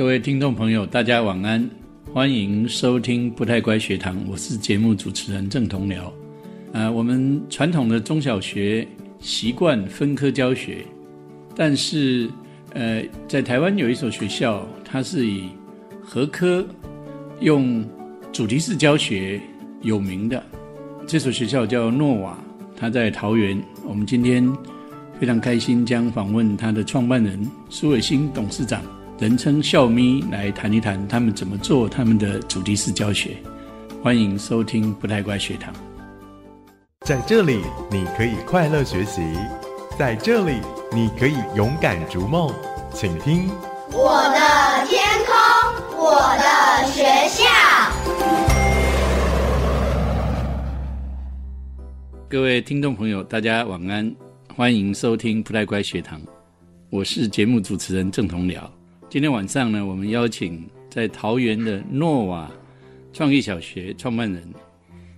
各位听众朋友，大家晚安，欢迎收听不太乖学堂，我是节目主持人郑同僚。呃，我们传统的中小学习惯分科教学，但是呃，在台湾有一所学校，它是以合科用主题式教学有名的，这所学校叫诺瓦，它在桃园。我们今天非常开心，将访问它的创办人苏伟新董事长。人称笑咪来谈一谈他们怎么做他们的主题式教学，欢迎收听不太乖学堂。在这里你可以快乐学习，在这里你可以勇敢逐梦，请听我的天空，我的学校。各位听众朋友，大家晚安，欢迎收听不太乖学堂，我是节目主持人郑同僚。今天晚上呢，我们邀请在桃园的诺瓦创意小学创办人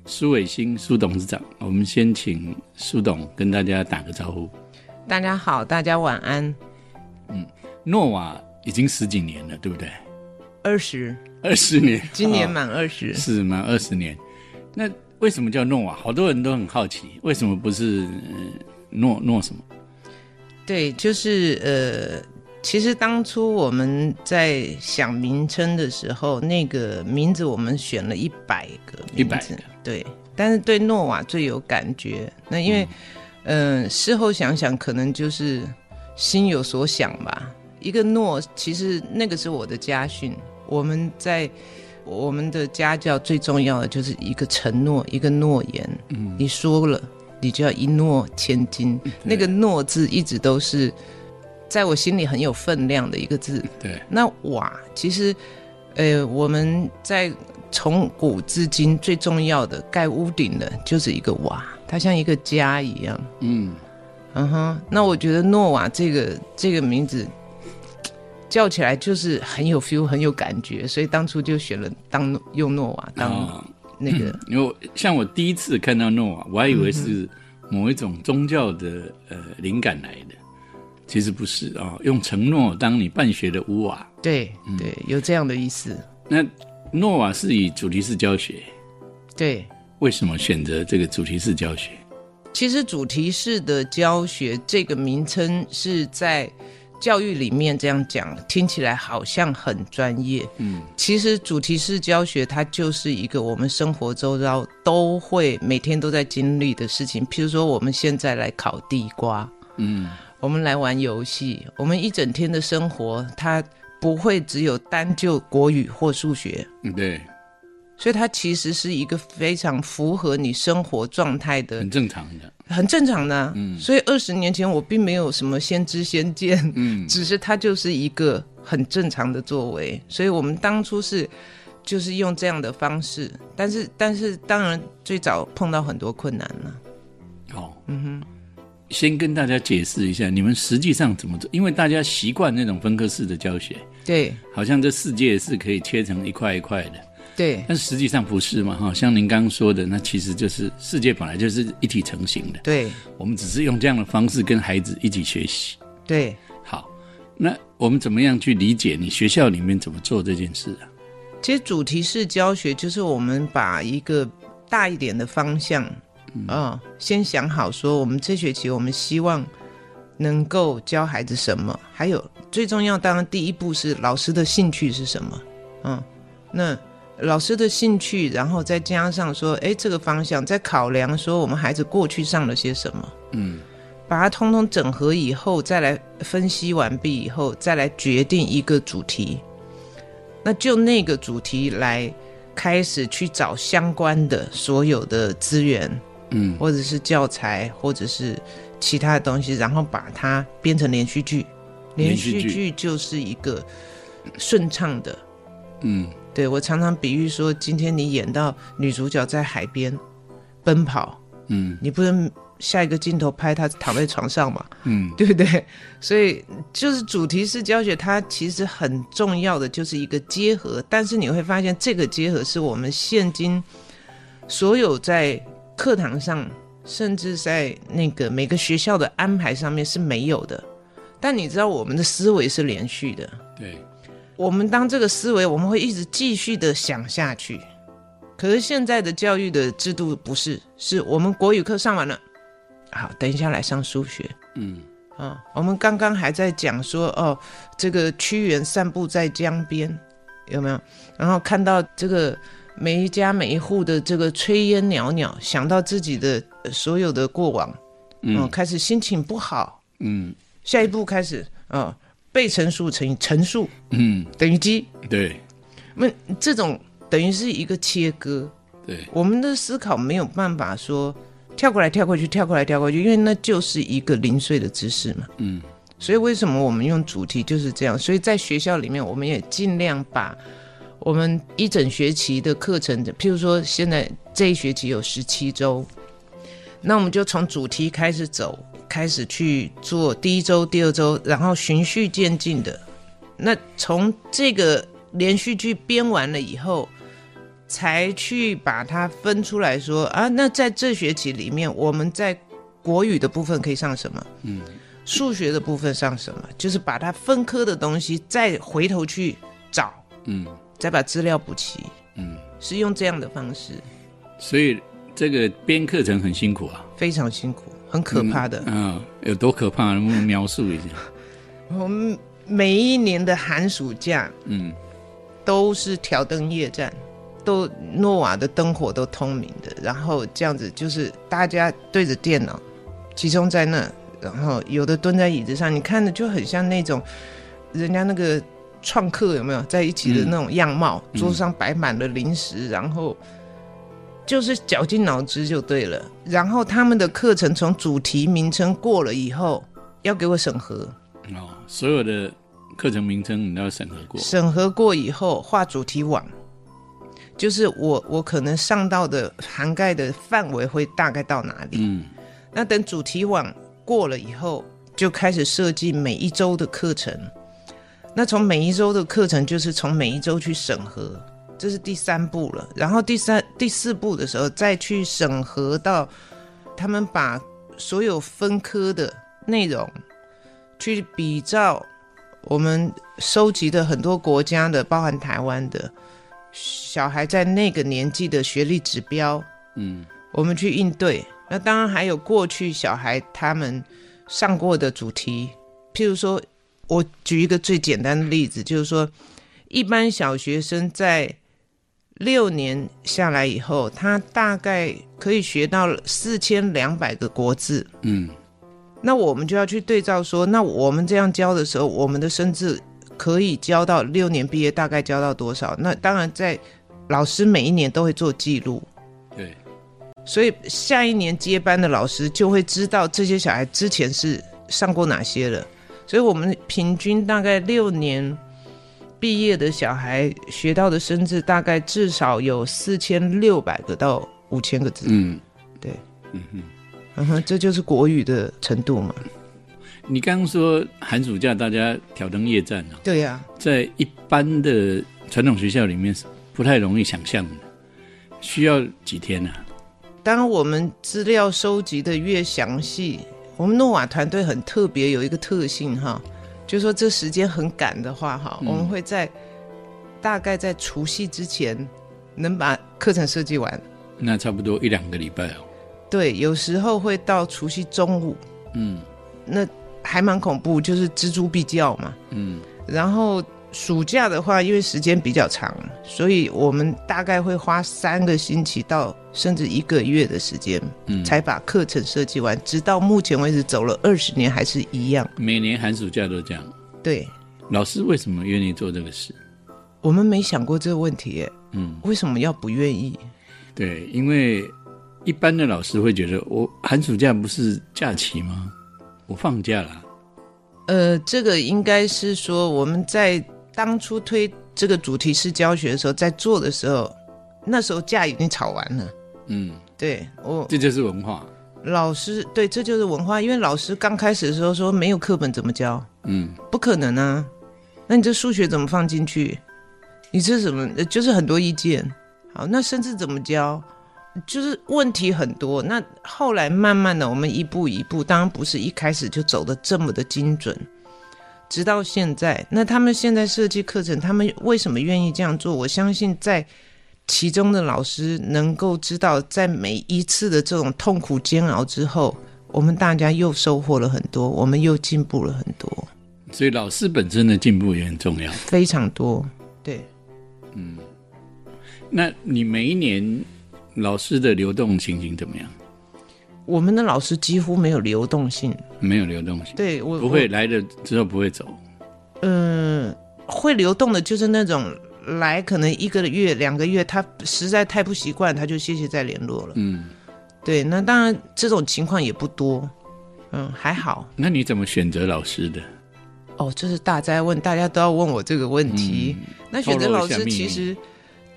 苏伟新苏董事长。我们先请苏董跟大家打个招呼。大家好，大家晚安。嗯，诺瓦已经十几年了，对不对？二十，二十年，今年满二十，是满二十年。那为什么叫诺瓦？好多人都很好奇，为什么不是诺诺什么？对，就是呃。其实当初我们在想名称的时候，那个名字我们选了一百个名字，对。但是对诺瓦最有感觉，那因为，嗯，事后想想，可能就是心有所想吧。一个诺，其实那个是我的家训。我们在我们的家教最重要的就是一个承诺，一个诺言。嗯，你说了，你就要一诺千金。那个诺字一直都是。在我心里很有分量的一个字。对，那瓦其实，呃，我们在从古至今最重要的盖屋顶的就是一个瓦，它像一个家一样。嗯，嗯哼。那我觉得诺瓦这个这个名字叫起来就是很有 feel，很有感觉，所以当初就选了当用诺瓦当那个。因为像我第一次看到诺瓦，我还以为是某一种宗教的呃灵感来的。其实不是啊，用承诺当你办学的屋瓦。对对，有这样的意思。那诺瓦是以主题式教学。对。为什么选择这个主题式教学？其实主题式的教学这个名称是在教育里面这样讲，听起来好像很专业。嗯。其实主题式教学它就是一个我们生活周遭都会每天都在经历的事情。譬如说，我们现在来烤地瓜。嗯。我们来玩游戏，我们一整天的生活，它不会只有单就国语或数学。嗯，对。所以它其实是一个非常符合你生活状态的，很正常的，很正常的。嗯。所以二十年前我并没有什么先知先见，嗯，只是它就是一个很正常的作为。所以我们当初是就是用这样的方式，但是但是当然最早碰到很多困难了。哦，嗯哼。先跟大家解释一下，你们实际上怎么做？因为大家习惯那种分科式的教学，对，好像这世界是可以切成一块一块的，对，但实际上不是嘛？哈，像您刚刚说的，那其实就是世界本来就是一体成型的，对，我们只是用这样的方式跟孩子一起学习，对，好，那我们怎么样去理解你学校里面怎么做这件事啊？其实主题式教学就是我们把一个大一点的方向。嗯，先想好说，我们这学期我们希望能够教孩子什么？还有最重要，当然第一步是老师的兴趣是什么？嗯，那老师的兴趣，然后再加上说，哎，这个方向再考量说，我们孩子过去上了些什么？嗯，把它通通整合以后，再来分析完毕以后，再来决定一个主题。那就那个主题来开始去找相关的所有的资源。嗯，或者是教材，或者是其他的东西，然后把它编成连续剧。连续剧就是一个顺畅的。嗯，对我常常比喻说，今天你演到女主角在海边奔跑，嗯，你不能下一个镜头拍她躺在床上嘛，嗯，对不对？所以就是主题式教学，它其实很重要的就是一个结合，但是你会发现这个结合是我们现今所有在课堂上，甚至在那个每个学校的安排上面是没有的，但你知道我们的思维是连续的。对，我们当这个思维，我们会一直继续的想下去。可是现在的教育的制度不是，是我们国语课上完了，好，等一下来上数学。嗯啊，我们刚刚还在讲说，哦，这个屈原散步在江边，有没有？然后看到这个每一家每一户的这个炊烟袅袅，想到自己的呃所有的过往，嗯，嗯开始心情不好。嗯下一步开始，啊，被乘数乘以乘数嗯，等于积，对那这种等于是一个切割。对，我们的思考没有办法说跳过来跳过去，跳过来跳过去，因为那就是一个零碎的知识嘛。嗯所以为什么我们用主题就是这样？所以在学校里面，我们也尽量把我们一整学期的课程的，譬如说现在这一学期有十七周，那我们就从主题开始走，开始去做第一周、第二周，然后循序渐进的。那从这个连续剧编完了以后，才去把它分出来说啊，那在这学期里面，我们在国语的部分可以上什么？嗯数学的部分上什么？就是把它分科的东西再回头去找，嗯再把资料补齐，嗯，是用这样的方式，所以这个编课程很辛苦啊，非常辛苦，很可怕的。嗯，有多可怕？能不能描述一下？我们每一年的寒暑假嗯都是挑灯夜战，都诺瓦的灯火都通明的，然后这样子就是大家对着电脑，集中在那，然后有的蹲在椅子上，你看的就很像那种人家那个创客有没有在一起的那种样貌，嗯桌上摆满了零食，然后就是绞尽脑汁就对了。然后他们的课程从主题名称过了以后，要给我审核，哦，所有的课程名称你都要审核过。审核过以后画主题网，就是我我可能上到的涵盖的范围会大概到哪里。嗯那等主题网过了以后，就开始设计每一周的课程。那从每一周的课程，就是从每一周去审核，这是第三步了。然后第三、第四步的时候，再去审核到他们把所有分科的内容去比照我们收集的很多国家的，包含台湾的小孩在那个年纪的学历指标，嗯我们去应对。那当然还有过去小孩他们上过的主题，譬如说，我举一个最简单的例子，就是说，一般小学生在六年下来以后，他大概可以学到四千两百个国字。嗯那我们就要去对照说，那我们这样教的时候，我们的生字可以教到六年毕业，大概教到多少？那当然在老师每一年都会做记录，对，所以下一年接班的老师就会知道这些小孩之前是上过哪些了。所以我们平均大概六年毕业的小孩学到的生字，大概至少有四千六百个到五千个字。嗯对，嗯哼。嗯哼，这就是国语的程度嘛。你刚刚说寒暑假大家挑灯夜战啊，对呀、在一般的传统学校里面是不太容易想象的，需要几天啊？当我们资料收集的越详细，我们诺瓦团队很特别，有一个特性哈，就是说这时间很赶的话哈，嗯我们会在大概在除夕之前能把课程设计完。那差不多一两个礼拜哦。对，有时候会到除夕中午，嗯那还蛮恐怖，就是蜘蛛必叫嘛。嗯然后暑假的话，因为时间比较长，所以我们大概会花三个星期到甚至一个月的时间，嗯，才把课程设计完。直到目前为止，走了二十年还是一样。每年寒暑假都这样。对老师为什么愿意做这个事？我们没想过这个问题耶，嗯，为什么要不愿意？对，因为一般的老师会觉得，我寒暑假不是假期吗？我放假了。呃，这个应该是说我们在当初推这个主题式教学的时候，在做的时候，那时候架已经吵完了。嗯，对我这就是文化。老师，对，这就是文化。因为老师刚开始的时候说没有课本怎么教，嗯不可能啊。那你这数学怎么放进去？你这什么？呃就是很多意见。好，那甚至怎么教？就是问题很多。那后来慢慢的，我们一步一步，当然不是一开始就走的这么的精准。直到现在，那他们现在设计课程，他们为什么愿意这样做？我相信在其中的老师能够知道，在每一次的这种痛苦煎熬之后，我们大家又收获了很多，我们又进步了很多，所以老师本身的进步也很重要。非常多。对，嗯那你每一年老师的流动情形怎么样？我们的老师几乎没有流动性。没有流动性，对我不会来了之后不会走。嗯，会流动的就是那种来可能一个月、两个月，他实在太不习惯，他就谢谢再联络了。嗯，对，那当然这种情况也不多，嗯，还好。那你怎么选择老师的？哦，这是大灾问，大家都要问我这个问题。那选择老师，其实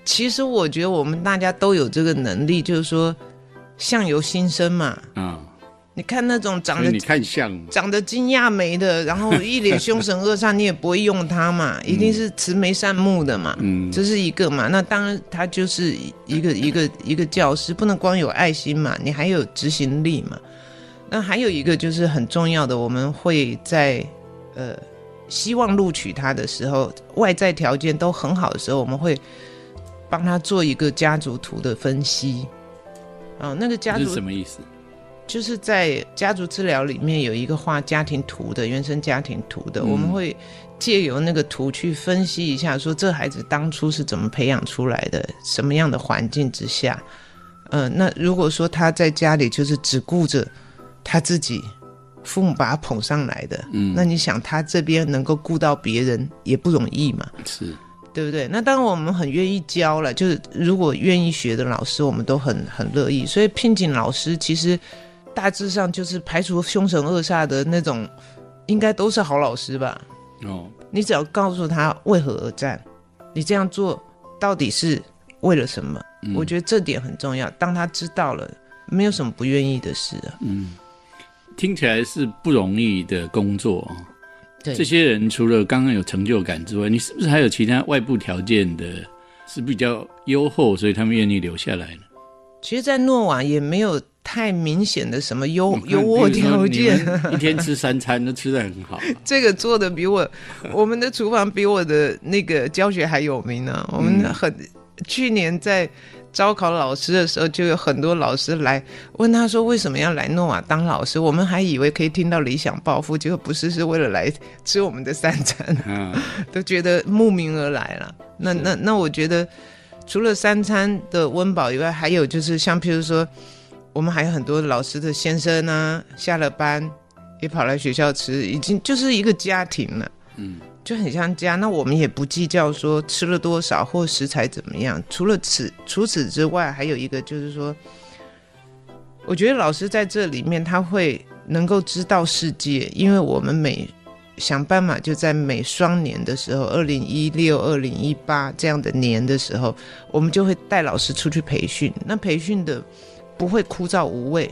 其实我觉得我们大家都有这个能力，就是说相由心生嘛。啊，你看那种长得你看相，长得惊讶眉的，然后一脸凶神恶煞，你也不会用他嘛，一定是慈眉善目的嘛，嗯这是一个嘛。那当然，他就是一个一个一个教师，不能光有爱心嘛，你还有执行力嘛。那还有一个就是很重要的，我们会在呃希望录取他的时候，外在条件都很好的时候，我们会帮他做一个家族图的分析。啊、那个家族是什么意思？就是在家族治疗里面有一个画家庭图的原生家庭图的，嗯我们会借由那个图去分析一下，说这孩子当初是怎么培养出来的，什么样的环境之下，嗯、那如果说他在家里就是只顾着他自己，父母把他捧上来的，嗯。那你想他这边能够顾到别人也不容易嘛，是对不对？那当然我们很愿意教了，就是如果愿意学的老师，我们都很很乐意。所以聘请老师其实大致上就是排除凶神恶煞的那种，应该都是好老师吧？哦，你只要告诉他为何而战，你这样做到底是为了什么？嗯我觉得这点很重要。当他知道了，没有什么不愿意的事啊。嗯听起来是不容易的工作哦。对这些人除了刚刚有成就感之外，你是不是还有其他外部条件的是比较优厚，所以他们愿意留下来呢？其实，在诺瓦也没有太明显的什么优 优渥条件。一天吃三餐都吃的很好啊，这个做的比我，我们的厨房比我的那个教学还有名呢、我们嗯很、去年在招考老师的时候，就有很多老师来问他说为什么要来诺瓦当老师，我们还以为可以听到理想抱负，结果不是，是为了来吃我们的三餐，啊 都觉得慕名而来了。那那那，我觉得除了三餐的温饱以外，还有就是像譬如说，我们还有很多老师的先生啊，下了班也跑来学校吃，已经就是一个家庭了。嗯，就很像家。那我们也不计较说吃了多少或食材怎么样。除了此除此之外，还有一个就是说，我觉得老师在这里面他会能够知道世界，因为我们每想办法就在每双年的时候，二零一六、二零一八这样的年的时候，我们就会带老师出去培训。那培训的不会枯燥无味，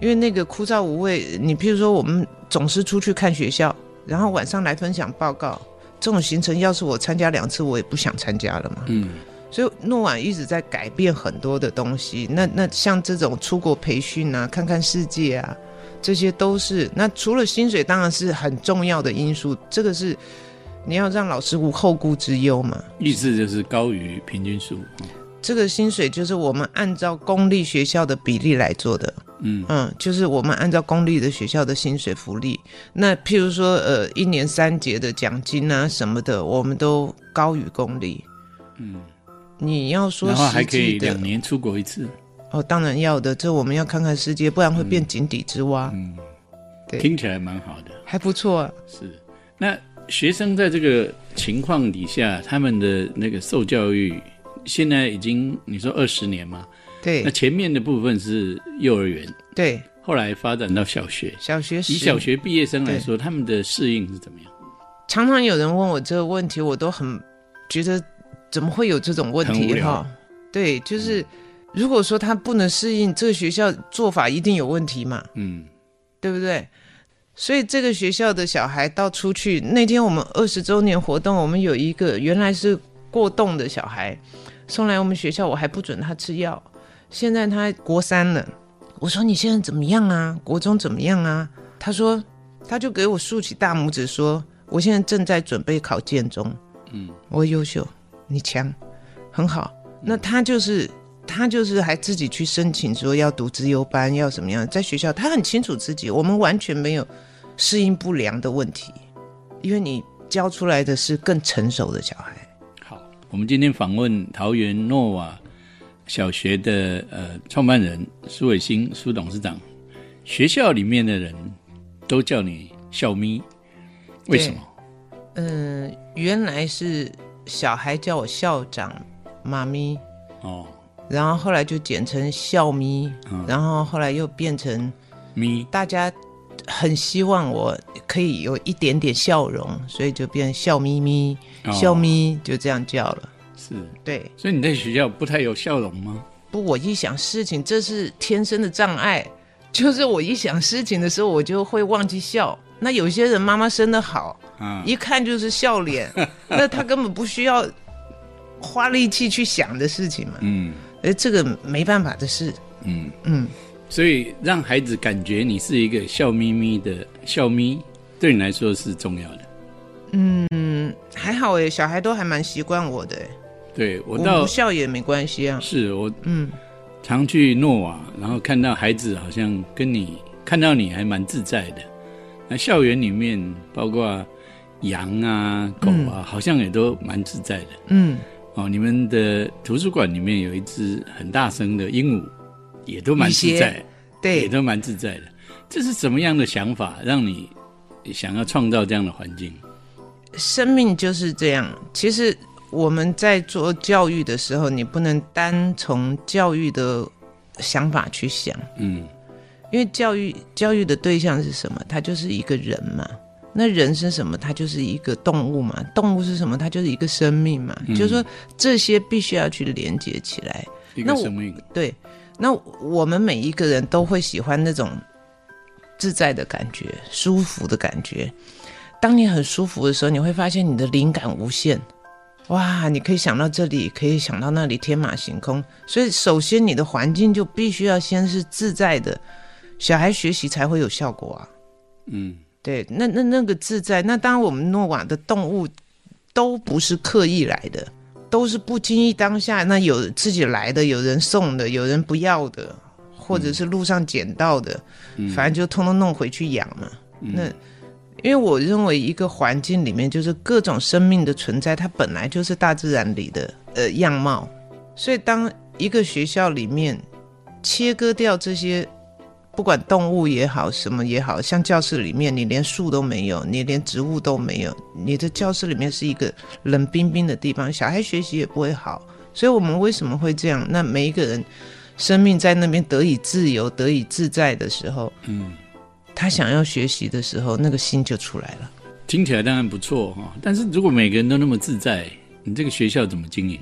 因为那个枯燥无味，你譬如说我们总是出去看学校，然后晚上来分享报告，这种行程要是我参加两次，我也不想参加了嘛。嗯，所以诺婉一直在改变很多的东西。那那像这种出国培训啊，看看世界啊，这些都是。那除了薪水，当然是很重要的因素。这个是你要让老师无后顾之忧嘛。意思就是高于平均数。哦这个薪水就是我们按照公立学校的比例来做的。嗯嗯，就是我们按照公立的学校的薪水福利，那譬如说，呃，一年三节的奖金啊什么的，我们都高于公立。嗯，你要说然后还可以的两年出国一次。哦，当然要的，这我们要看看世界，不然会变井底之蛙，嗯，对听起来蛮好的。还不错啊。是，那学生在这个情况底下，他们的那个受教育，现在已经你说二十年嘛？那前面的部分是幼儿园，对，后来发展到小学。小学以小学毕业生来说，他们的适应是怎么样？常常有人问我这个问题，我都很觉得怎么会有这种问题哈？对，就是如果说他不能适应这个学校做法，一定有问题嘛。嗯对不对？所以这个学校的小孩到出去那天，我们二十周年活动，我们有一个原来是过动的小孩送来我们学校，我还不准他吃药，现在他国三了。我说你现在怎么样啊？国中怎么样啊？他说他就给我竖起大拇指说，我现在正在准备考建中，嗯，我优秀，你强，很好。那他就是他就是还自己去申请说要读资优班，要怎么样，在学校他很清楚自己，我们完全没有适应不良的问题，因为你教出来的是更成熟的小孩。好，我们今天访问桃园诺瓦小学的呃创办人苏伟新苏董事长，学校里面的人都叫你校咪，为什么？嗯，原来是小孩叫我校长妈咪，哦，然后后来就简称校咪，嗯。然后后来又变成咪。大家很希望我可以有一点点笑容，所以就变笑咪咪，哦。笑咪就这样叫了。是，对，所以你在学校不太有笑容吗？不，我一想事情，这是天生的障碍，就是我一想事情的时候，我就会忘记笑。那有些人妈妈生的好，嗯，一看就是笑脸，那他根本不需要花力气去想的事情嘛。嗯。哎这个没办法的事，嗯，嗯，所以让孩子感觉你是一个笑眯眯的笑眯，对你来说是重要的。嗯还好哎，小孩都还蛮习惯我的对我到不笑也没关系啊。是我嗯，常去诺瓦，然后看到孩子好像跟你看到你还蛮自在的。那校园里面包括羊啊、狗啊，好像也都蛮自在的。嗯，哦，你们的图书馆里面有一只很大声的鹦鹉，也都蛮自在，对也，都蛮自在的。这是什么样的想法，让你想要创造这样的环境？生命就是这样。其实我们在做教育的时候，你不能单从教育的想法去想，嗯因为教育教育的对象是什么？它就是一个人嘛。那人是什么？它就是一个动物嘛。动物是什么？它就是一个生命嘛。就是说这些必须要去连接起来。一那我个生命，对，那我们每一个人都会喜欢那种自在的感觉、舒服的感觉。当你很舒服的时候，你会发现你的灵感无限。哇，你可以想到这里，可以想到那里，天马行空。所以，首先你的环境就必须要先是自在的，小孩学习才会有效果啊。嗯对，那那那个自在，那当然我们诺瓦的动物都不是刻意来的，都是不经意当下，那有自己来的，有人送的，有人不要的，或者是路上捡到的，反正就通通弄回去养嘛。那因为我认为一个环境里面就是各种生命的存在，它本来就是大自然里的呃样貌，所以当一个学校里面切割掉这些不管动物也好，什么也好，像教室里面你连树都没有，你连植物都没有，你的教室里面是一个冷冰冰的地方，小孩学习也不会好。所以我们为什么会这样？那每一个人生命在那边得以自由、得以自在的时候，嗯，他想要学习的时候，那个心就出来了。听起来当然不错哈，但是如果每个人都那么自在，你这个学校怎么经营？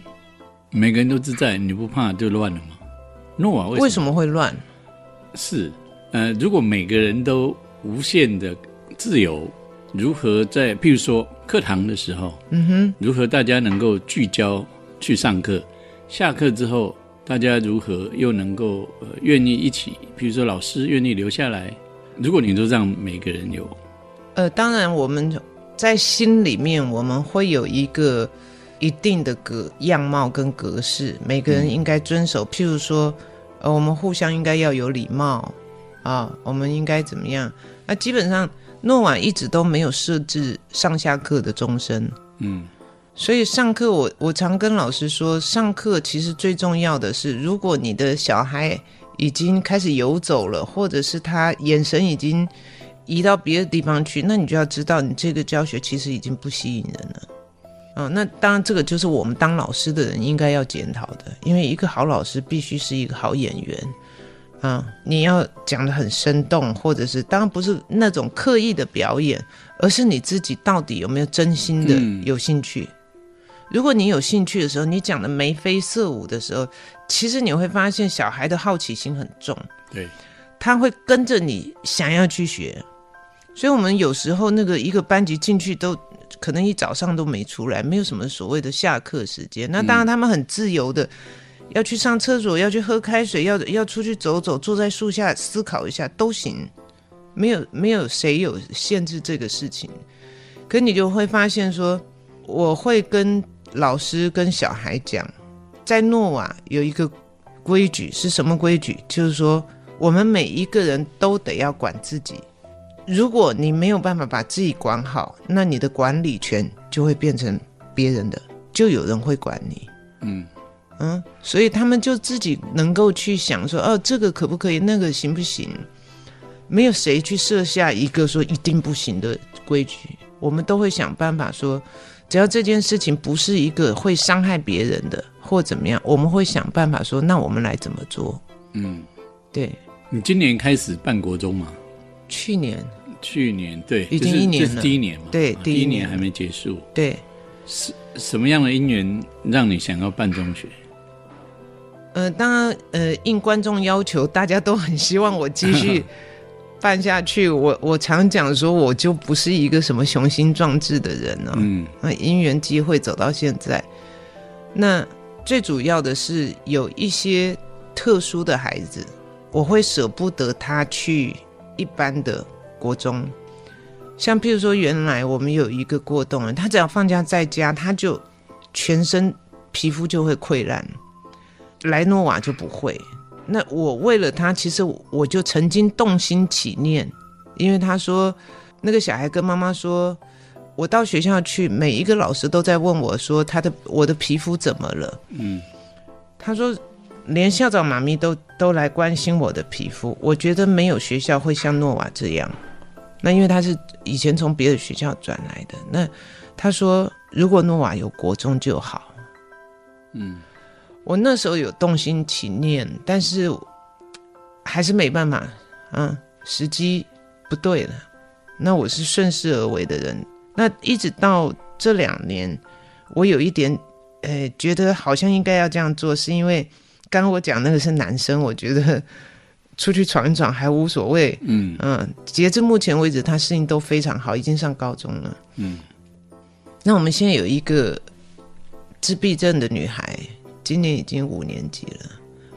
每个人都自在，你不怕就乱了吗？诺瓦为为什么什么会乱？是？呃，如果每个人都无限的自由，如何在譬如说课堂的时候，嗯哼，如何大家能够聚焦去上课？下课之后，大家如何又能够呃愿意一起？譬如说老师愿意留下来，如果你都让每个人有呃，当然我们在心里面我们会有一个一定的格样貌跟格式，每个人应该遵守。譬如说，呃，我们互相应该要有礼貌啊，我们应该怎么样？那基本上诺瓦一直都没有设置上下课的钟声，嗯所以上课我我常跟老师说，上课其实最重要的是，如果你的小孩已经开始游走了，或者是他眼神已经移到别的地方去，那你就要知道，你这个教学其实已经不吸引人了。啊、那当然，这个就是我们当老师的人应该要检讨的，因为一个好老师必须是一个好演员啊，你要讲的很生动，或者是当然不是那种刻意的表演，而是你自己到底有没有真心的嗯有兴趣。如果你有兴趣的时候，你讲的眉飞色舞的时候，其实你会发现小孩的好奇心很重，对，他会跟着你想要去学。所以，我们有时候那个一个班级进去都可能一早上都没出来，没有什么所谓的下课时间。那当然，他们很自由的要去上厕所，要去喝开水，要要出去走走，坐在树下思考一下都行，没有没有谁有限制这个事情。可你就会发现说，我会跟老师跟小孩讲，在诺瓦有一个规矩是什么规矩？就是说，我们每一个人都得要管自己。如果你没有办法把自己管好，那你的管理权就会变成别人的，就有人会管你。嗯嗯，所以他们就自己能够去想说，哦，这个可不可以，那个行不行？没有谁去设下一个说一定不行的规矩，我们都会想办法说，只要这件事情不是一个会伤害别人的或怎么样，我们会想办法说，那我们来怎么做？嗯，对，你今年开始办国中吗？去年去年对，已经一年了这是第一年嘛？对啊第第一年一年还没结束。对，是什么样的因缘让你想要办中学？呃，当然，呃，应观众要求，大家都很希望我继续 办下去。我我常讲说，我就不是一个什么雄心壮志的人哦。嗯那因缘机会走到现在，那最主要的是有一些特殊的孩子，我会舍不得他去一般的国中。像譬如说，原来我们有一个过动人，他只要放假在家，他就全身皮肤就会溃烂，莱诺瓦就不会。那我为了他，其实我就曾经动心起念，因为他说那个小孩跟妈妈说，我到学校去，每一个老师都在问我说他的我的皮肤怎么了。嗯他说，连校长妈咪都都来关心我的皮肤，我觉得没有学校会像诺瓦这样。那因为他是以前从别的学校转来的，那他说如果诺瓦有国中就好。嗯我那时候有动心起念，但是还是没办法，嗯，时机不对了。那我是顺势而为的人，那一直到这两年，我有一点，呃，觉得好像应该要这样做，是因为刚刚我讲那个是男生，我觉得 出去闯一闯还无所谓，嗯嗯，截至目前为止，他适应都非常好，已经上高中了。嗯。那我们现在有一个自闭症的女孩，今年已经五年级了，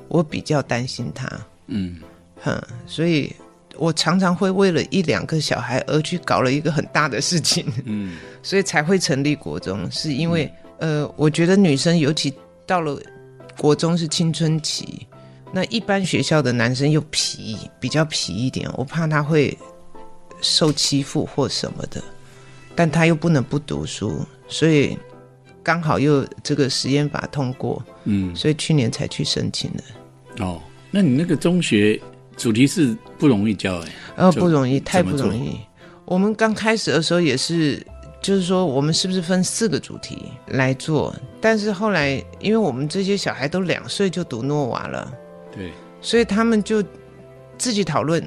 我比较担心他，嗯。哼，所以我常常会为了一两个小孩而去搞了一个很大的事情，嗯。所以才会成立国中，是因为、呃，我觉得女生尤其到了国中是青春期，那一般学校的男生又皮，比较皮一点，我怕他会受欺负或什么的，但他又不能不读书，所以刚好又这个实验法通过，嗯所以去年才去申请的。哦，那你那个中学主题是不容易教哎。呃，不容易，太不容易。我们刚开始的时候也是，就是说我们是不是分四个主题来做？但是后来，因为我们这些小孩都两岁就读诺瓦了，对，所以他们就自己讨论。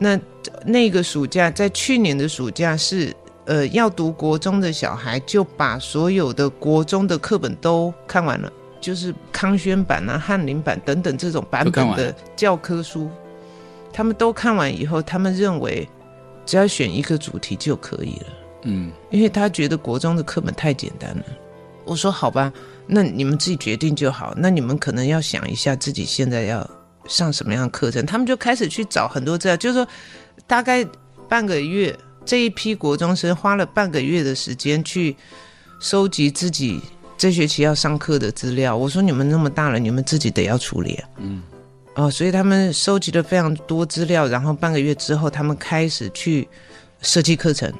那那个暑假，在去年的暑假是，呃，要读国中的小孩就把所有的国中的课本都看完了，就是康轩版啊、翰林版等等这种版本的教科书，他们都看完以后，他们认为只要选一个主题就可以了。嗯因为他觉得国中的课本太简单了。我说好吧，那你们自己决定就好。那你们可能要想一下自己现在要上什么样的课程。他们就开始去找很多资料，就是说大概半个月，这一批国中生花了半个月的时间去收集自己这学期要上课的资料。我说你们那么大了，你们自己得要处理啊。嗯哦，所以他们收集了非常多资料，然后半个月之后，他们开始去设计课程，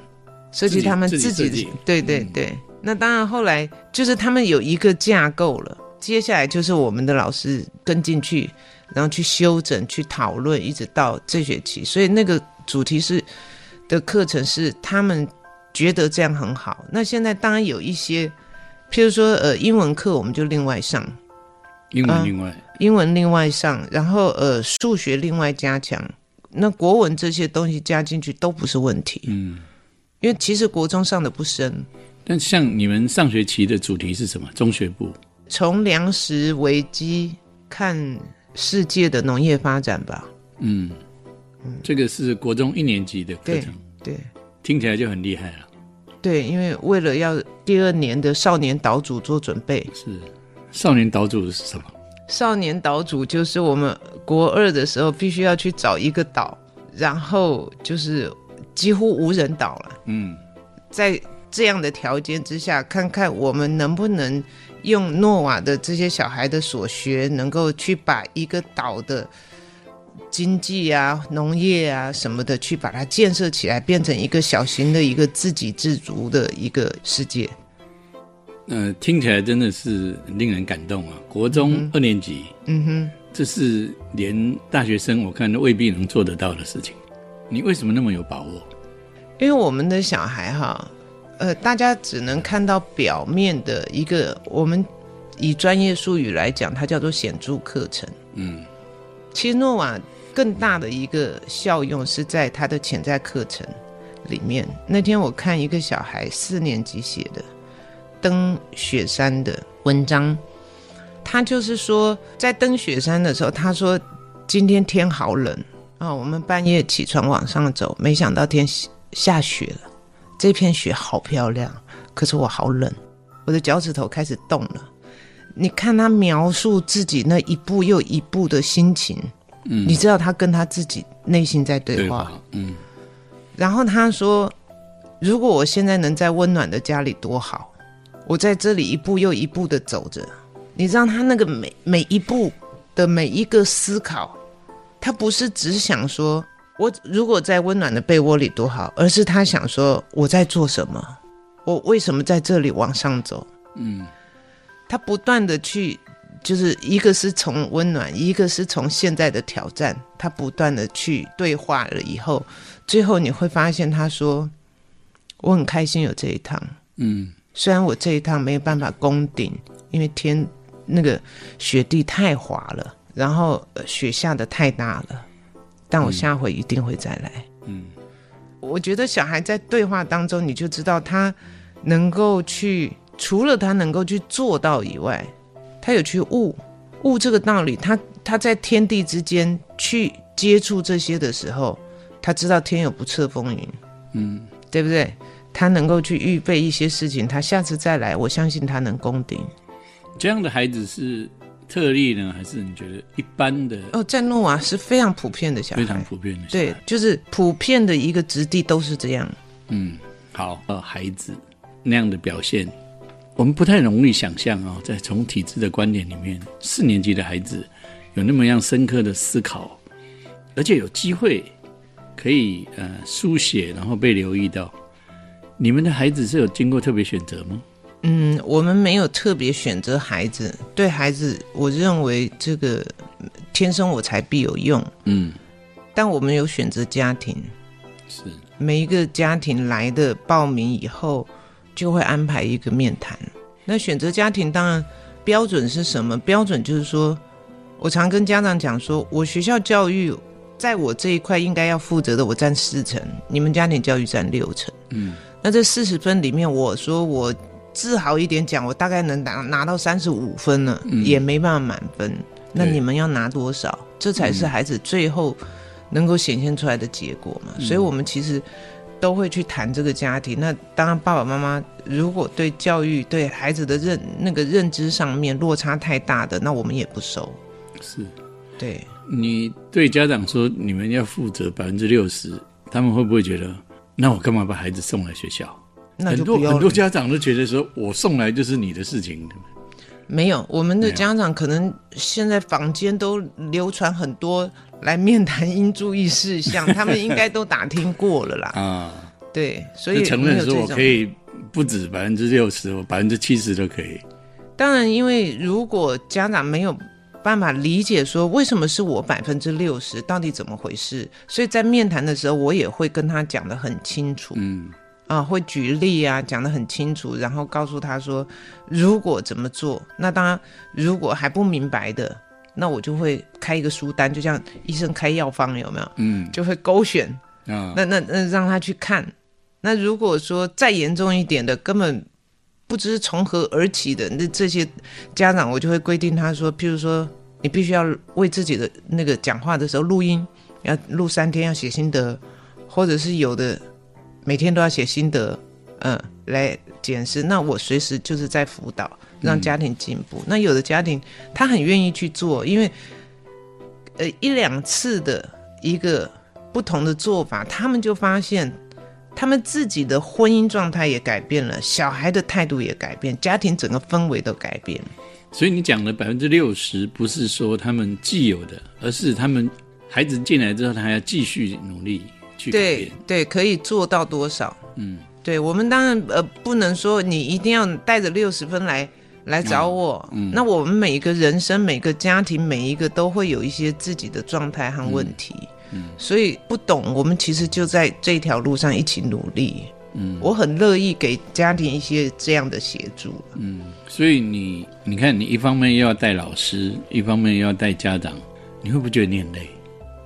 设计他们自己对对嗯对。那当然，后来就是他们有一个架构了，接下来就是我们的老师跟进去，然后去修整、去讨论，一直到这学期。所以那个主题是的课程是他们觉得这样很好。那现在当然有一些，譬如说呃英文课，我们就另外上，英啊文另外。英文另外上，然后呃数学另外加强，那国文这些东西加进去都不是问题，嗯，因为其实国中上的不深，但像你们上学期的主题是什么？中学部。从粮食危机看世界的农业发展吧，嗯，这个是国中一年级的课对程，对听起来就很厉害了。对，因为为了要第二年的少年岛主做准备，是少年岛主是什么？少年岛主就是我们国二的时候必须要去找一个岛，然后就是几乎无人岛了。嗯在这样的条件之下，看看我们能不能用诺瓦的这些小孩的所学，能够去把一个岛的经济啊、农业啊什么的，去把它建设起来，变成一个小型的一个自给自足的一个世界。呃，听起来真的是令人感动啊！国中二年级，嗯哼，这是连大学生我看都未必能做得到的事情。你为什么那么有把握？因为我们的小孩哈，呃，大家只能看到表面的一个，我们以专业术语来讲，它叫做显著课程。嗯其实诺瓦更大的一个效用是在他的潜在课程里面。那天我看一个小孩四年级写的登雪山的文章，他就是说在登雪山的时候，他说今天天好冷啊、我们半夜起床往上走，没想到天下雪了，这片雪好漂亮，可是我好冷，我的脚趾头开始冻了。你看他描述自己那一步又一步的心情，嗯，你知道他跟他自己内心在对话。嗯然后他说：“如果我现在能在温暖的家里多好！我在这里一步又一步的走着，你知道他那个每每一步的每一个思考，他不是只想说我如果在温暖的被窝里多好，而是他想说我在做什么，我为什么在这里往上走？嗯他不断的去，就是一个是从温暖，一个是从现在的挑战，他不断的去对话了以后，最后你会发现，他说：“我很开心有这一趟，嗯。虽然我这一趟没有办法攻顶，因为天那个雪地太滑了，然后呃雪下的太大了，但我下回一定会再来。嗯。我觉得小孩在对话当中，你就知道他能够去，除了他能够去做到以外，他有去悟悟这个道理。他他在天地之间去接触这些的时候，他知道天有不测风云，嗯，对不对？他能够去预备一些事情，他下次再来，我相信他能攻顶。这样的孩子是特例呢，还是你觉得一般的哦，在诺瓦是非常普遍的小孩，非常普遍的小孩？，对就是普遍的一个质地都是这样。嗯，好，呃，孩子那样的表现，我们不太容易想象哦，在从体制的观点里面，四年级的孩子有那么样深刻的思考，而且有机会可以呃书写，然后被留意到。你们的孩子是有经过特别选择吗？嗯，我们没有特别选择孩子，对孩子，我认为这个嗯天生我材必有用，嗯，但我们有选择家庭，是，每一个家庭来的报名以后，就会安排一个面谈。那选择家庭当然标准是什么？标准就是说，我常跟家长讲说，我学校教育在我这一块应该要负责的，我占四成，你们家庭教育占六成。嗯那这四十分里面，我说我自豪一点讲，我大概能拿拿到三十五分了，嗯也没办法满分。那你们要拿多少？这才是孩子最后能够显现出来的结果嘛。所以我们其实都会去谈这个家庭。那当然，爸爸妈妈如果对教育、对孩子的认那个认知上面落差太大的，那我们也不收。是。对，你对家长说你们要负责百分之六十，他们会不会觉得，那我干嘛把孩子送来学校？那很多很多家长都觉得说，我送来就是你的事情，没有，我们的家长可能现在坊间都流传很多来面谈应注意事项，他们应该都打听过了啦。啊，对，所以就承认说我可以不止百分之六十，我百分之七十都可以。当然，因为如果家长没有办法理解说为什么是我百分之六十，到底怎么回事，所以在面谈的时候，我也会跟他讲得很清楚。嗯啊，会举例啊，讲得很清楚，然后告诉他说，如果怎么做，那当然，如果还不明白的，那我就会开一个书单，就像医生开药方，有没有？嗯就会勾选，啊，那那那让他去看。那如果说再严重一点的，根本不知从何而起的，那这些家长，我就会规定他说，譬如说，你必须要为自己的那个讲话的时候录音，要录三天，要写心得，或者是有的每天都要写心得，嗯，来检视。那我随时就是在辅导，让家庭进步。那有的家庭他很愿意去做，因为呃一两次的一个不同的做法，他们就发现他们自己的婚姻状态也改变了，小孩的态度也改变，家庭整个氛围都改变。所以你讲的百分之六十，不是说他们既有的，而是他们孩子进来之后，他还要继续努力去改对变。对，可以做到多少？嗯，对我们当然呃不能说你一定要带着六十分来来找我。嗯那我们每一个人生、每个家庭、每一个都会有一些自己的状态和问题。嗯所以不懂，我们其实就在这条路上一起努力。嗯我很乐意给家庭一些这样的协助。嗯，所以你你看，你一方面又要带老师，一方面又要带家长，你会不会觉得你很累？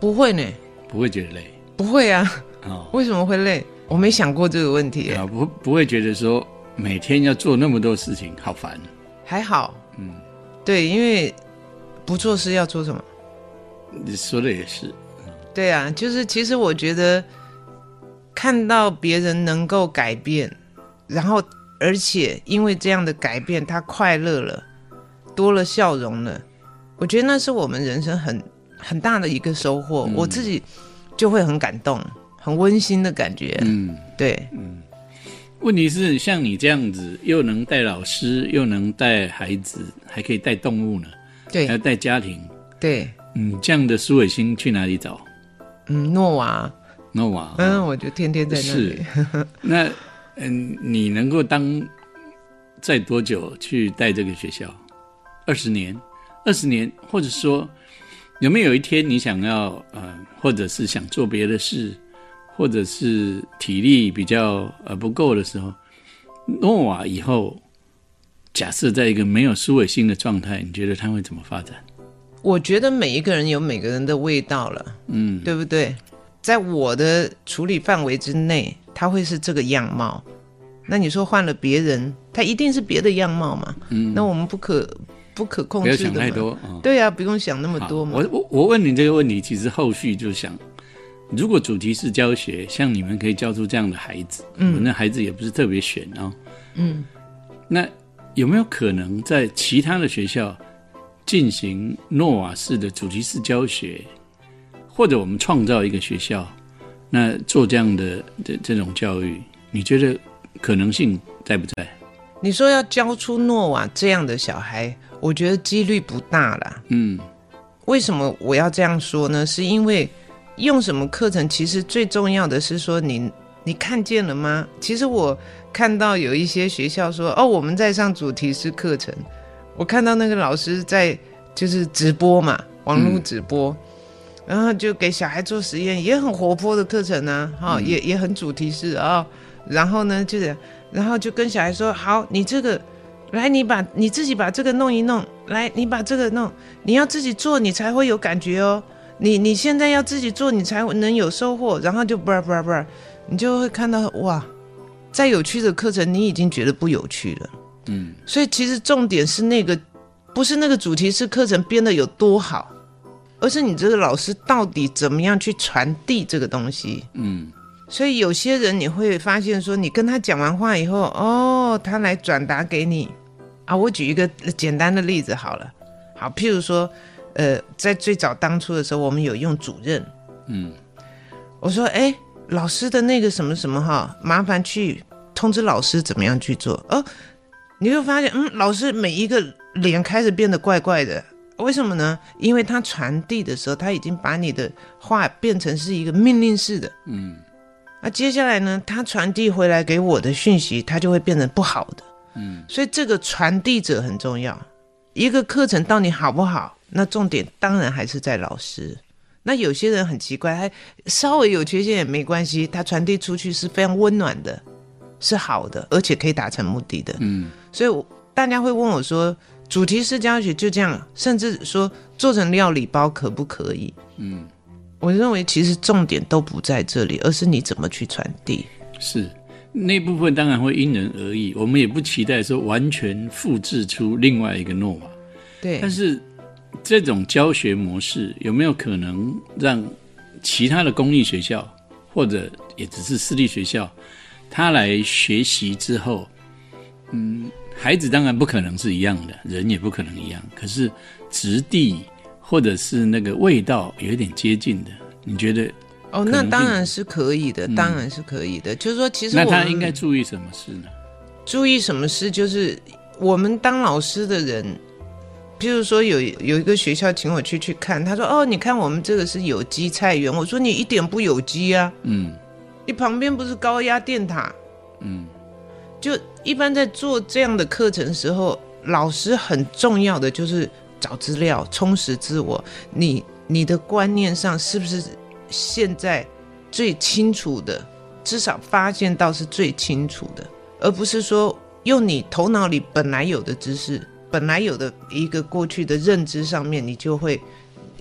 不会呢，不会觉得累不会啊，哦，为什么会累？我没想过这个问题耶，啊，不不会觉得说每天要做那么多事情，好烦。还好。嗯，对，因为不做事要做什么？你说的也是，对啊，就是其实我觉得看到别人能够改变，然后而且因为这样的改变，他快乐了，多了笑容了，我觉得那是我们人生很很大的一个收获。嗯我自己就会很感动，很温馨的感觉。嗯。对，问题是，像你这样子，又能带老师，又能带孩子，还可以带动物呢，对还要对，带家庭。对，嗯，这样的苏伟星去哪里找？嗯，诺瓦，诺瓦。嗯，我就天天在那里是。那嗯，你能够当在多久去带这个学校？二十年，二十年，或者说有没有有一天你想要呃，或者是想做别的事，或者是体力比较呃不够的时候，诺瓦以后假设在一个没有苏伟星的状态，你觉得他会怎么发展？我觉得每一个人有每个人的味道了。嗯，对不对？在我的处理范围之内，他会是这个样貌。那你说换了别人，他一定是别的样貌嘛？嗯，那我们不可不可控不要制的嘛想太多啊。对呀、不用想那么多嘛。我我我问你这个问题，其实后续就想，如果主题式教学，像你们可以教出这样的孩子，嗯，那孩子也不是特别选哦，嗯，那有没有可能在其他的学校进行诺瓦式的主题式教学，或者我们创造一个学校，那做这样的这这种教育，你觉得可能性在不在？你说要教出诺瓦这样的小孩，我觉得几率不大啦。嗯为什么我要这样说呢？是因为用什么课程，其实最重要的是说你你看见了吗？其实我看到有一些学校说，哦，我们在上主题式课程，我看到那个老师在就是直播嘛，网络直播。然后就给小孩做实验，也很活泼的课程啊，哈、也也很主题式啊、然后呢，就是，然后就跟小孩说，好，你这个，来，你把你自己把这个弄一弄，来，你把这个弄，你要自己做，你才会有感觉哦。你你现在要自己做，你才能有收获。然后就不不不，你就会看到哇，再有趣的课程，你已经觉得不有趣了。嗯所以其实重点是那个，不是那个主题是课程编的有多好，而是你这个老师到底怎么样去传递这个东西。嗯所以有些人你会发现说，你跟他讲完话以后，哦，他来转达给你啊。我举一个简单的例子好了，好，譬如说，呃，在最早当初的时候，我们有用主任，嗯我说，哎，老师的那个什么什么哈，麻烦去通知老师怎么样去做。哦，你会发现，嗯，老师每一个脸开始变得怪怪的，为什么呢？因为他传递的时候，他已经把你的话变成是一个命令式的。嗯那接下来呢，他传递回来给我的讯息，他就会变成不好的。嗯所以这个传递者很重要。一个课程到底好不好，那重点当然还是在老师。那有些人很奇怪，他稍微有缺陷也没关系，他传递出去是非常温暖的，是好的，而且可以达成目的的。嗯所以大家会问我说，主题式教学就这样，甚至说做成料理包可不可以？嗯，我认为其实重点都不在这里，而是你怎么去传递。是。那部分当然会因人而异，我们也不期待说完全复制出另外一个诺瓦，对，但是这种教学模式有没有可能让其他的公立学校或者也只是私立学校，他来学习之后，嗯，孩子当然不可能是一样的，人也不可能一样，可是质地或者是那个味道有一点接近的，你觉得哦，那当然是可以的，嗯当然是可以的。就是说，其实那他我们应该注意什么事呢？注意什么事？就是我们当老师的人，譬如说有有一个学校请我去去看，他说：“哦，你看我们这个是有机菜园。”我说：“你一点不有机啊，嗯你旁边不是高压电塔。”嗯就一般在做这样的课程的时候，老师很重要的就是找资料，充实自我。你你的观念上是不是现在最清楚的？至少发现到是最清楚的，而不是说用你头脑里本来有的知识、本来有的一个过去的认知上面，你就会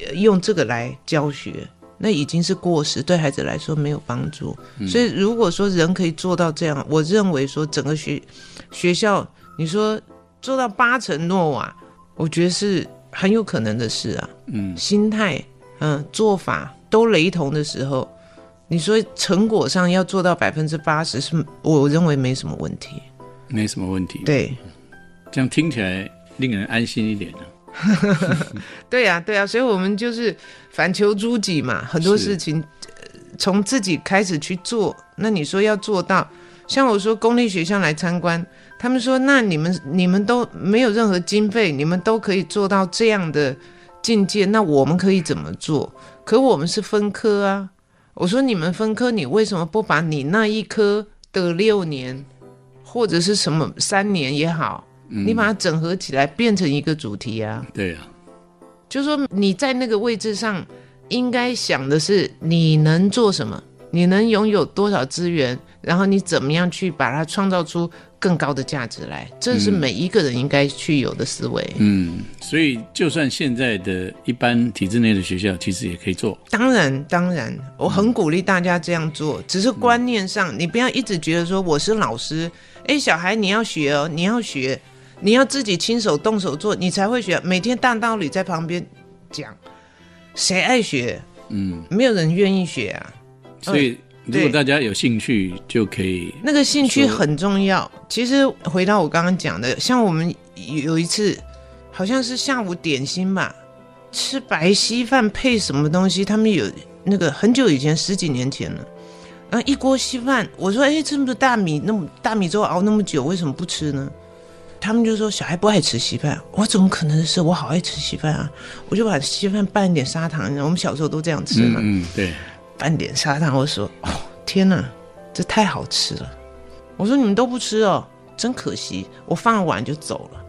呃用这个来教学。那已经是过时，对孩子来说没有帮助。所以如果说人可以做到这样，我认为说整个学学校，你说做到八成诺瓦，我觉得是很有可能的事啊。嗯心态，嗯，做法都雷同的时候，你说成果上要做到百分之八十，是我认为没什么问题。没什么问题。，对，这样听起来令人安心一点 呢、对呀、对呀、所以我们就是反求诸己嘛，很多事情呃从自己开始去做。那你说要做到，像我说公立学校来参观，他们说那你们你们都没有任何经费，你们都可以做到这样的境界，那我们可以怎么做？可我们是分科啊。我说你们分科，你为什么不把你那一科的六年，或者是什么三年也好，你把它整合起来变成一个主题啊？对啊，就是说你在那个位置上，应该想的是你能做什么，你能拥有多少资源，然后你怎么样去把它创造出更高的价值来，这是每一个人应该去有的思维。嗯，所以就算现在的一般体制内的学校，其实也可以做。当然，当然，我很鼓励大家这样做，只是观念上，你不要一直觉得说我是老师，哎，小孩你要学哦，你要学，你要自己亲手动手做，你才会学。每天大道理在旁边讲，谁爱学？嗯，没有人愿意学啊。所以如果大家有兴趣，就可以那个兴趣很重要。其实回到我刚刚讲的，像我们有一次，好像是下午点心吧，吃白稀饭配什么东西，他们有那个很久以前，十几年前了。然后，一锅稀饭，我说，哎，这么多大米，那么大米粥熬那么久，为什么不吃呢？他们就说小孩不爱吃稀饭，我怎么可能是？我好爱吃稀饭啊！我就把稀饭拌一点砂糖，我们小时候都这样吃嘛。嗯嗯，对，拌点砂糖，我说：“哦，天哪，这太好吃了！”我说：“你们都不吃哦，真可惜。”我放了碗就走了。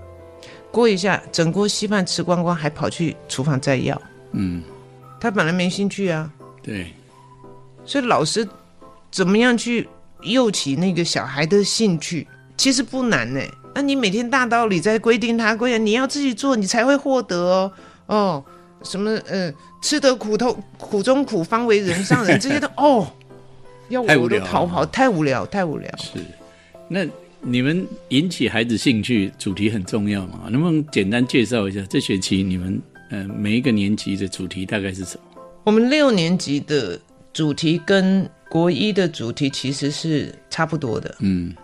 过一下，整锅稀饭吃光光，还跑去厨房再要。嗯他本来没兴趣啊，对，所以老师怎么样去诱起那个小孩的兴趣，其实不难呢。那你每天大道理在规定他规定，你要自己做，你才会获得哦。哦，什么呃，吃得苦头苦中苦，方为人上人，这些都 哦，要我都太无聊逃跑，太无聊，太无聊。是。那你们引起孩子兴趣，主题很重要嘛？能不能简单介绍一下这学期你们呃每一个年级的主题大概是什么？我们六年级的主题跟国一的主题其实是差不多的。嗯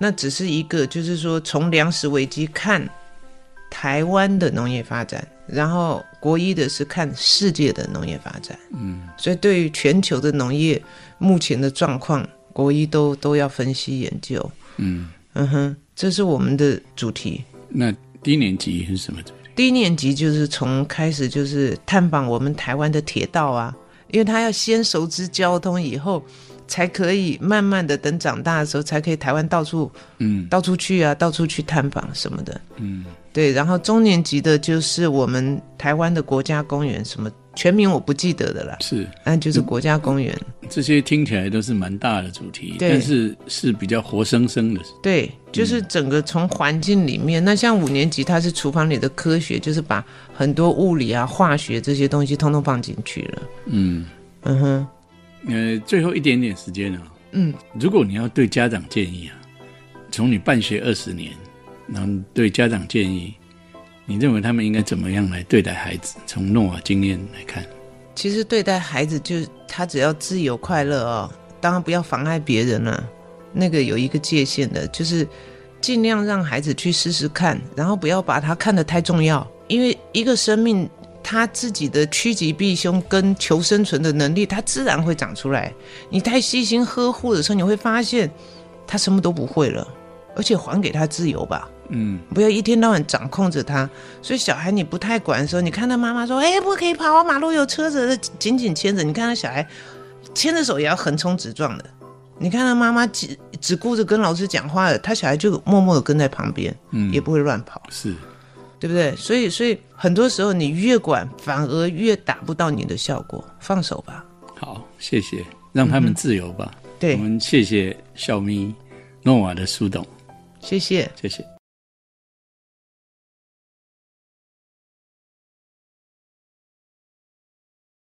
那只是一个，就是说从粮食危机看台湾的农业发展，然后国一的是看世界的农业发展。嗯，所以对于全球的农业目前的状况，国一都都要分析研究。嗯，嗯哼，这是我们的主题。那低年级是什么主题？低年级就是从开始就是探访我们台湾的铁道啊，因为他要先熟知交通以后，才可以慢慢的等长大的时候，才可以台湾到处嗯到处去啊，到处去探访什么的。嗯对，然后中年级的就是我们台湾的国家公园，什么全名我不记得的啦，是。那就是国家公园。这些听起来都是蛮大的主题，但是是比较活生生的。对，就是整个从环境里面，那像五年级它是厨房里的科学，就是把很多物理啊、化学这些东西通通放进去了。嗯。嗯哼，呃，最后一点点时间啊，嗯，如果你要对家长建议啊，从你办学二十年，然后对家长建议，你认为他们应该怎么样来对待孩子？从诺瓦经验来看，其实对待孩子，就是他只要自由快乐哦，当然不要妨碍别人了、那个有一个界限的，就是尽量让孩子去试试看，然后不要把他看得太重要，因为一个生命他自己的趋吉避凶跟求生存的能力，他自然会长出来。你太细心呵护的时候，你会发现他什么都不会了，而且还给他自由吧。嗯，不要一天到晚掌控着他。所以小孩你不太管的时候，你看他妈妈说：“哎，不可以跑啊，马路有车子。”紧紧牵着，你看他小孩牵着手也要横冲直撞的。你看他妈妈只只顾着跟老师讲话，他小孩就默默的跟在旁边，嗯也不会乱跑。是，对不对？所以，所以很多时候你越管，反而越达不到你的效果。放手吧。好，谢谢，让他们自由吧。对我，们谢谢小咪诺瓦的苏董，谢谢。谢谢。